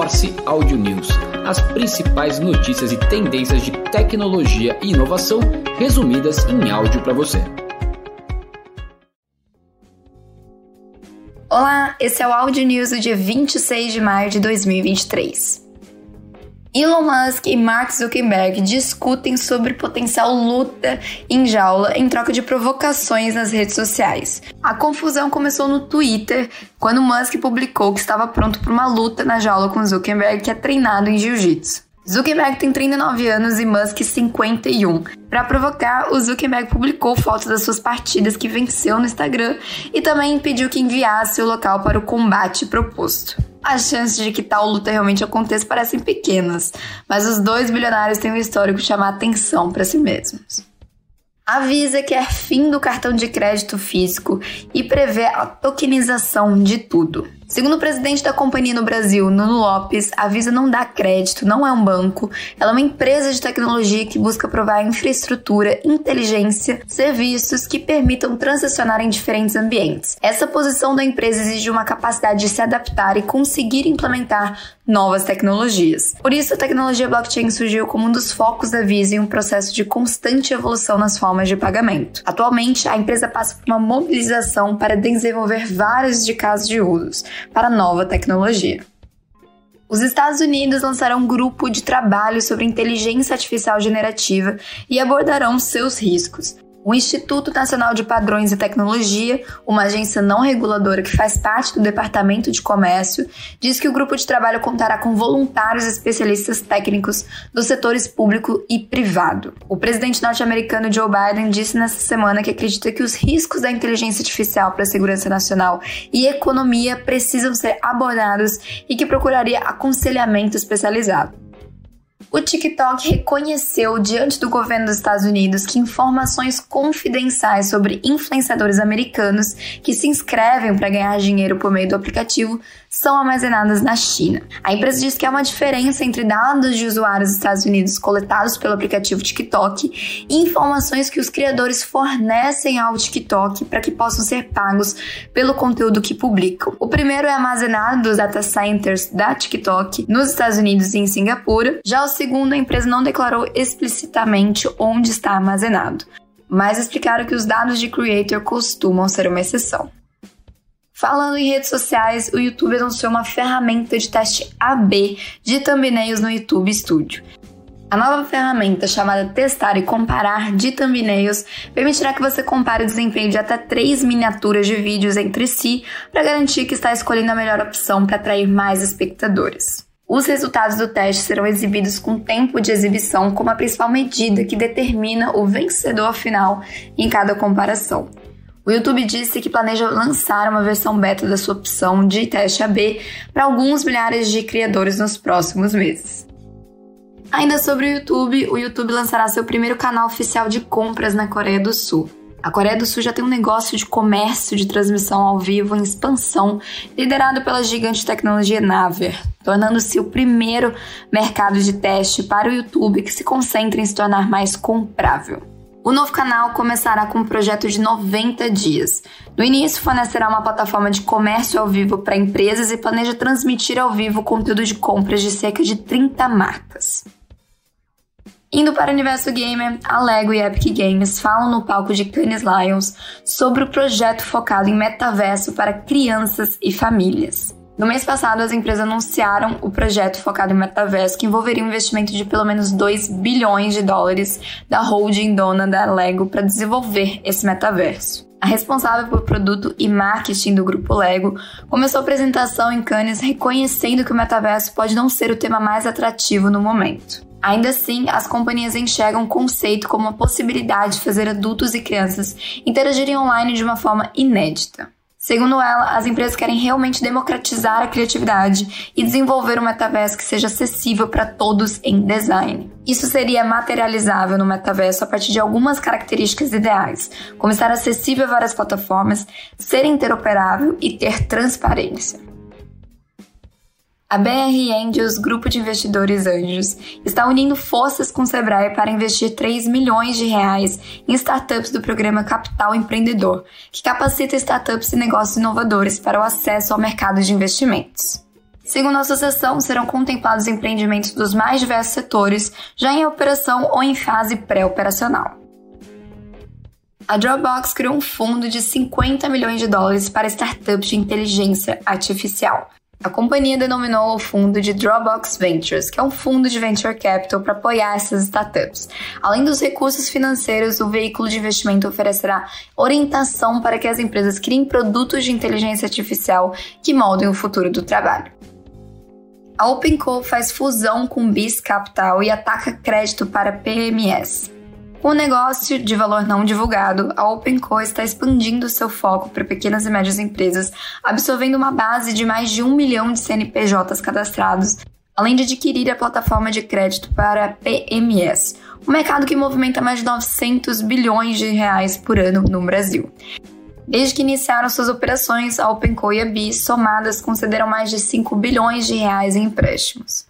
Morse Audio News, as principais notícias e tendências de tecnologia e inovação resumidas em áudio para você. Olá, esse é o Audio News do dia 26 de maio de 2023. Elon Musk e Mark Zuckerberg discutem sobre potencial luta em jaula em troca de provocações nas redes sociais. A confusão começou no Twitter, quando Musk publicou que estava pronto para uma luta na jaula com Zuckerberg, que é treinado em jiu-jitsu. Zuckerberg tem 39 anos e Musk 51. Para provocar, o Zuckerberg publicou fotos das suas partidas que venceu no Instagram e também pediu que enviasse o local para o combate proposto. As chances de que tal luta realmente aconteça parecem pequenas, mas os dois bilionários têm um histórico de chamar atenção para si mesmos. Avisa que é fim do cartão de crédito físico e prevê a tokenização de tudo. Segundo o presidente da companhia no Brasil, Nuno Lopes, a Visa não dá crédito, não é um banco, ela é uma empresa de tecnologia que busca provar infraestrutura, inteligência, serviços que permitam transacionar em diferentes ambientes. Essa posição da empresa exige uma capacidade de se adaptar e conseguir implementar novas tecnologias. Por isso, a tecnologia blockchain surgiu como um dos focos da Visa em um processo de constante evolução nas formas de pagamento. Atualmente, a empresa passa por uma mobilização para desenvolver vários de casos de usos para nova tecnologia. Os Estados Unidos lançarão um grupo de trabalho sobre inteligência artificial generativa e abordarão seus riscos. O Instituto Nacional de Padrões e Tecnologia, uma agência não reguladora que faz parte do Departamento de Comércio, diz que o grupo de trabalho contará com voluntários especialistas técnicos dos setores público e privado. O presidente norte-americano Joe Biden disse nesta semana que acredita que os riscos da inteligência artificial para a segurança nacional e economia precisam ser abordados e que procuraria aconselhamento especializado. O TikTok reconheceu diante do governo dos Estados Unidos que informações confidenciais sobre influenciadores americanos que se inscrevem para ganhar dinheiro por meio do aplicativo são armazenadas na China. A empresa diz que há uma diferença entre dados de usuários dos Estados Unidos coletados pelo aplicativo TikTok e informações que os criadores fornecem ao TikTok para que possam ser pagos pelo conteúdo que publicam. O primeiro é armazenado dos data centers da TikTok nos Estados Unidos e em Singapura. Já segundo, a empresa não declarou explicitamente onde está armazenado, mas explicaram que os dados de creator costumam ser uma exceção. Falando em redes sociais, o YouTube anunciou uma ferramenta de teste AB de thumbnails no YouTube Studio. A nova ferramenta chamada Testar e Comparar de Thumbnails permitirá que você compare o desempenho de até três miniaturas de vídeos entre si para garantir que está escolhendo a melhor opção para atrair mais espectadores. Os resultados do teste serão exibidos com tempo de exibição como a principal medida que determina o vencedor final em cada comparação. O YouTube disse que planeja lançar uma versão beta da sua opção de teste AB para alguns milhares de criadores nos próximos meses. Ainda sobre o YouTube, o YouTube lançará seu primeiro canal oficial de compras na Coreia do Sul. A Coreia do Sul já tem um negócio de comércio de transmissão ao vivo em expansão, liderado pela gigante tecnologia Naver, tornando-se o primeiro mercado de teste para o YouTube que se concentra em se tornar mais comprável. O novo canal começará com um projeto de 90 dias. No início, fornecerá uma plataforma de comércio ao vivo para empresas e planeja transmitir ao vivo conteúdo de compras de cerca de 30 marcas. Indo para o universo gamer, a LEGO e Epic Games falam no palco de Cannes Lions sobre o projeto focado em metaverso para crianças e famílias. No mês passado, as empresas anunciaram o projeto focado em metaverso que envolveria um investimento de pelo menos 2 bilhões de dólares da holding dona da Lego para desenvolver esse metaverso. A responsável por produto e marketing do grupo Lego começou a apresentação em Cannes reconhecendo que o metaverso pode não ser o tema mais atrativo no momento. Ainda assim, as companhias enxergam o conceito como uma possibilidade de fazer adultos e crianças interagirem online de uma forma inédita. Segundo ela, as empresas querem realmente democratizar a criatividade e desenvolver um metaverso que seja acessível para todos em design. Isso seria materializável no metaverso a partir de algumas características ideais, como estar acessível a várias plataformas, ser interoperável e ter transparência. A BR Angels, grupo de investidores anjos, está unindo forças com o Sebrae para investir 3 milhões de reais em startups do programa Capital Empreendedor, que capacita startups e negócios inovadores para o acesso ao mercado de investimentos. Segundo a associação, serão contemplados empreendimentos dos mais diversos setores, já em operação ou em fase pré-operacional. A Dropbox criou um fundo de 50 milhões de dólares para startups de inteligência artificial. A companhia denominou o fundo de Dropbox Ventures, que é um fundo de venture capital para apoiar essas startups. Além dos recursos financeiros, o veículo de investimento oferecerá orientação para que as empresas criem produtos de inteligência artificial que moldem o futuro do trabalho. A OpenCo faz fusão com BIS Capital e ataca crédito para PMS. O negócio de valor não divulgado, a OpenCo está expandindo seu foco para pequenas e médias empresas, absorvendo uma base de mais de um milhão de CNPJs cadastrados, além de adquirir a plataforma de crédito para PMS, um mercado que movimenta mais de 900 bilhões de reais por ano no Brasil. Desde que iniciaram suas operações, a OpenCo e a BI somadas concederam mais de 5 bilhões de reais em empréstimos.